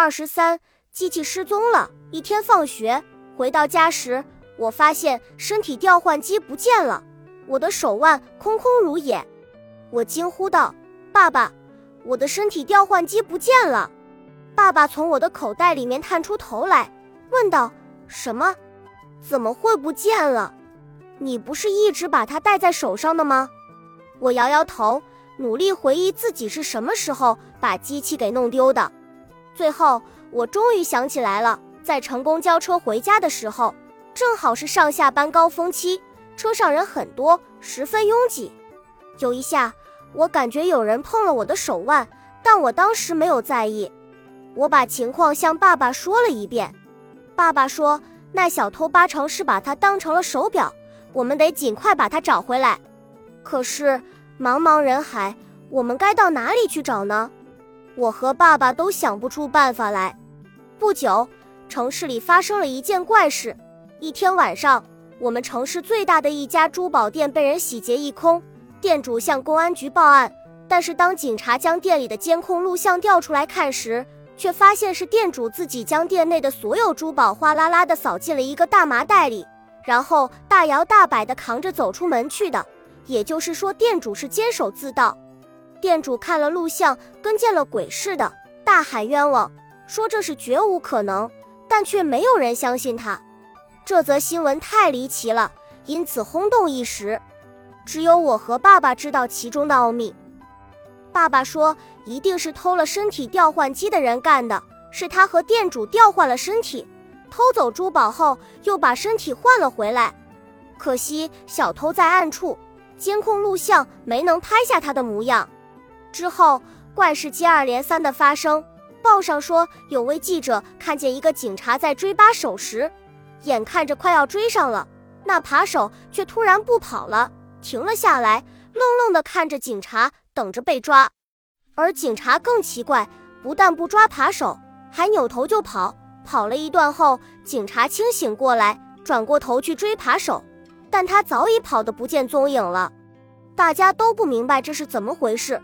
二十三，机器失踪了。一天放学回到家时，我发现身体调换机不见了，我的手腕空空如也。我惊呼道：“爸爸，我的身体调换机不见了！”爸爸从我的口袋里面探出头来，问道：“什么？怎么会不见了？你不是一直把它戴在手上的吗？”我摇摇头，努力回忆自己是什么时候把机器给弄丢的。最后，我终于想起来了，在乘公交车回家的时候，正好是上下班高峰期，车上人很多，十分拥挤。有一下，我感觉有人碰了我的手腕，但我当时没有在意。我把情况向爸爸说了一遍，爸爸说：“那小偷八成是把它当成了手表，我们得尽快把它找回来。”可是，茫茫人海，我们该到哪里去找呢？我和爸爸都想不出办法来。不久，城市里发生了一件怪事。一天晚上，我们城市最大的一家珠宝店被人洗劫一空，店主向公安局报案。但是，当警察将店里的监控录像调出来看时，却发现是店主自己将店内的所有珠宝哗啦啦地扫进了一个大麻袋里，然后大摇大摆地扛着走出门去的。也就是说，店主是监守自盗。店主看了录像，跟见了鬼似的，大喊冤枉，说这是绝无可能，但却没有人相信他。这则新闻太离奇了，因此轰动一时。只有我和爸爸知道其中的奥秘。爸爸说，一定是偷了身体调换机的人干的，是他和店主调换了身体，偷走珠宝后又把身体换了回来。可惜小偷在暗处，监控录像没能拍下他的模样。之后，怪事接二连三的发生。报上说，有位记者看见一个警察在追扒手时，眼看着快要追上了，那扒手却突然不跑了，停了下来，愣愣地看着警察，等着被抓。而警察更奇怪，不但不抓扒手，还扭头就跑。跑了一段后，警察清醒过来，转过头去追扒手，但他早已跑得不见踪影了。大家都不明白这是怎么回事。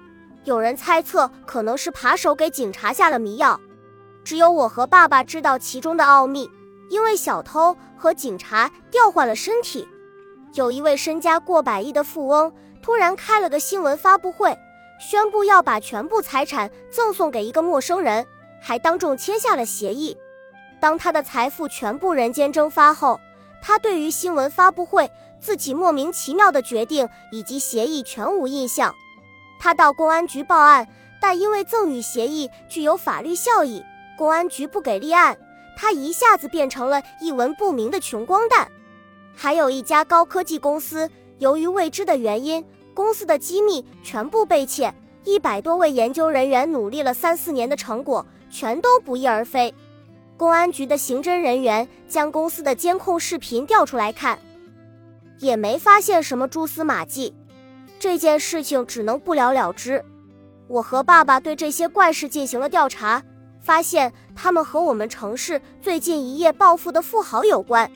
有人猜测可能是扒手给警察下了迷药，只有我和爸爸知道其中的奥秘。因为小偷和警察调换了身体，有一位身家过百亿的富翁突然开了个新闻发布会，宣布要把全部财产赠送给一个陌生人，还当众签下了协议。当他的财富全部人间蒸发后，他对于新闻发布会自己莫名其妙的决定以及协议全无印象。他到公安局报案，但因为赠与协议具有法律效益，公安局不给立案，他一下子变成了一文不名的穷光蛋。还有一家高科技公司，由于未知的原因，公司的机密全部被窃，一百多位研究人员努力了三四年的成果全都不翼而飞。公安局的刑侦人员将公司的监控视频调出来看，也没发现什么蛛丝马迹。这件事情只能不了了之。我和爸爸对这些怪事进行了调查，发现他们和我们城市最近一夜暴富的富豪有关，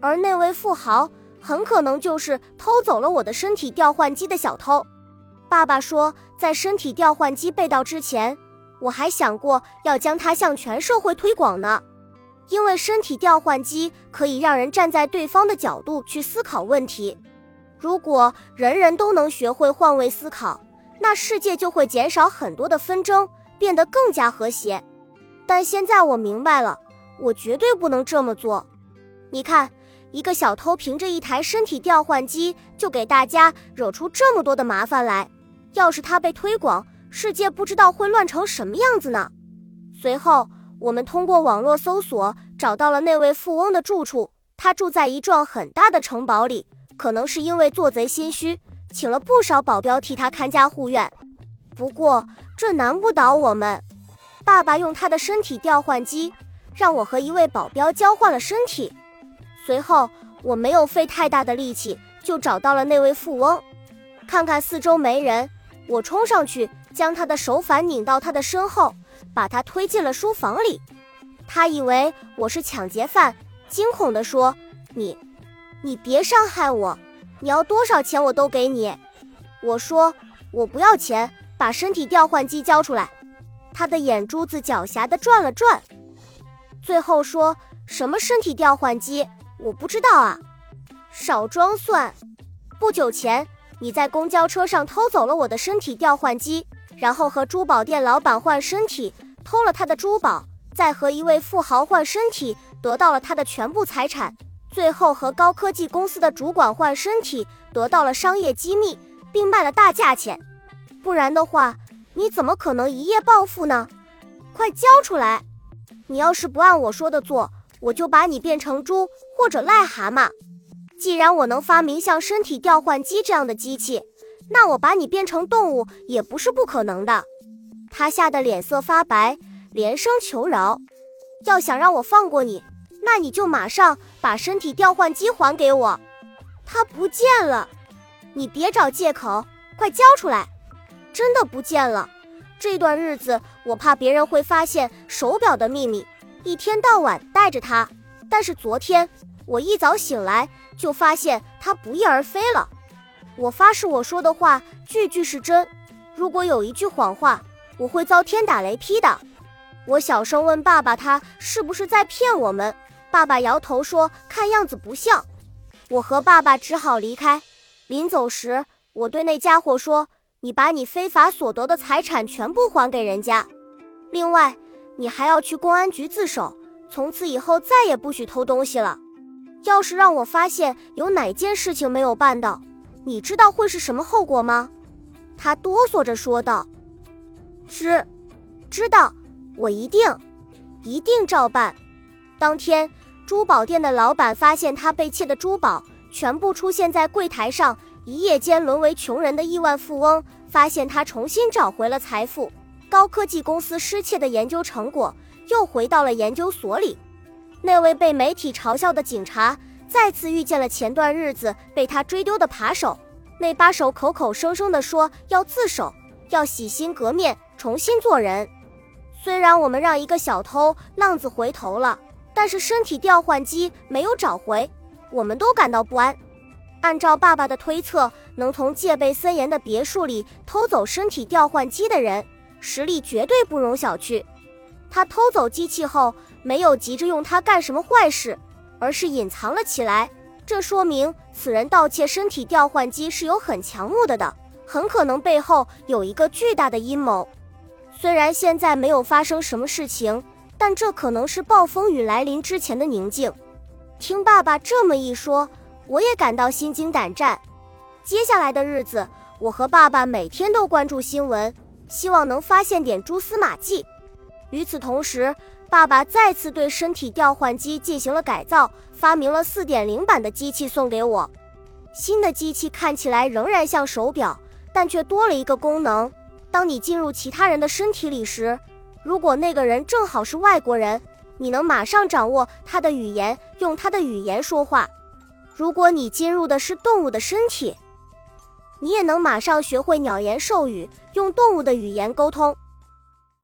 而那位富豪很可能就是偷走了我的身体调换机的小偷。爸爸说，在身体调换机被盗之前，我还想过要将它向全社会推广呢，因为身体调换机可以让人站在对方的角度去思考问题。如果人人都能学会换位思考，那世界就会减少很多的纷争，变得更加和谐。但现在我明白了，我绝对不能这么做。你看，一个小偷凭着一台身体调换机，就给大家惹出这么多的麻烦来。要是他被推广，世界不知道会乱成什么样子呢？随后，我们通过网络搜索，找到了那位富翁的住处。他住在一幢很大的城堡里。可能是因为做贼心虚，请了不少保镖替他看家护院。不过这难不倒我们。爸爸用他的身体调换机，让我和一位保镖交换了身体。随后我没有费太大的力气，就找到了那位富翁。看看四周没人，我冲上去将他的手反拧到他的身后，把他推进了书房里。他以为我是抢劫犯，惊恐地说：“你。”你别伤害我，你要多少钱我都给你。我说我不要钱，把身体调换机交出来。他的眼珠子狡黠的转了转，最后说什么身体调换机？我不知道啊！少装蒜！不久前你在公交车上偷走了我的身体调换机，然后和珠宝店老板换身体，偷了他的珠宝，再和一位富豪换身体，得到了他的全部财产，最后和高科技公司的主管换身体，得到了商业机密，并卖了大价钱。不然的话，你怎么可能一夜暴富呢？快交出来！你要是不按我说的做，我就把你变成猪或者癞蛤蟆。既然我能发明像身体调换机这样的机器，那我把你变成动物也不是不可能的。他吓得脸色发白，连声求饶。要想让我放过你，那你就马上把身体调换机还给我。它不见了，你别找借口，快交出来！真的不见了。这段日子我怕别人会发现手表的秘密，一天到晚带着它。但是昨天我一早醒来。就发现它不翼而飞了。我发誓，我说的话句句是真。如果有一句谎话，我会遭天打雷劈的。我小声问爸爸：“他是不是在骗我们？”爸爸摇头说：“看样子不像。”我和爸爸只好离开。临走时，我对那家伙说：“你把你非法所得的财产全部还给人家。另外，你还要去公安局自首，从此以后再也不许偷东西了。”要是让我发现有哪件事情没有办到，你知道会是什么后果吗？他哆嗦着说道：“知，知道，我一定，一定照办。”当天，珠宝店的老板发现他被窃的珠宝全部出现在柜台上，一夜间沦为穷人的亿万富翁。发现他重新找回了财富，高科技公司失窃的研究成果又回到了研究所里。那位被媒体嘲笑的警察再次遇见了前段日子被他追丢的扒手。那扒手口口声声地说要自首，要洗心革面，重新做人。虽然我们让一个小偷浪子回头了，但是身体调换机没有找回，我们都感到不安。按照爸爸的推测，能从戒备森严的别墅里偷走身体调换机的人，实力绝对不容小觑。他偷走机器后，没有急着用它干什么坏事，而是隐藏了起来。这说明此人盗窃身体调换机是有很强目的的，很可能背后有一个巨大的阴谋。虽然现在没有发生什么事情，但这可能是暴风雨来临之前的宁静。听爸爸这么一说，我也感到心惊胆战。接下来的日子，我和爸爸每天都关注新闻，希望能发现点蛛丝马迹。与此同时，爸爸再次对身体调换机进行了改造，发明了4.0版的机器送给我。新的机器看起来仍然像手表，但却多了一个功能：当你进入其他人的身体里时，如果那个人正好是外国人，你能马上掌握他的语言，用他的语言说话；如果你进入的是动物的身体，你也能马上学会鸟言兽语，用动物的语言沟通。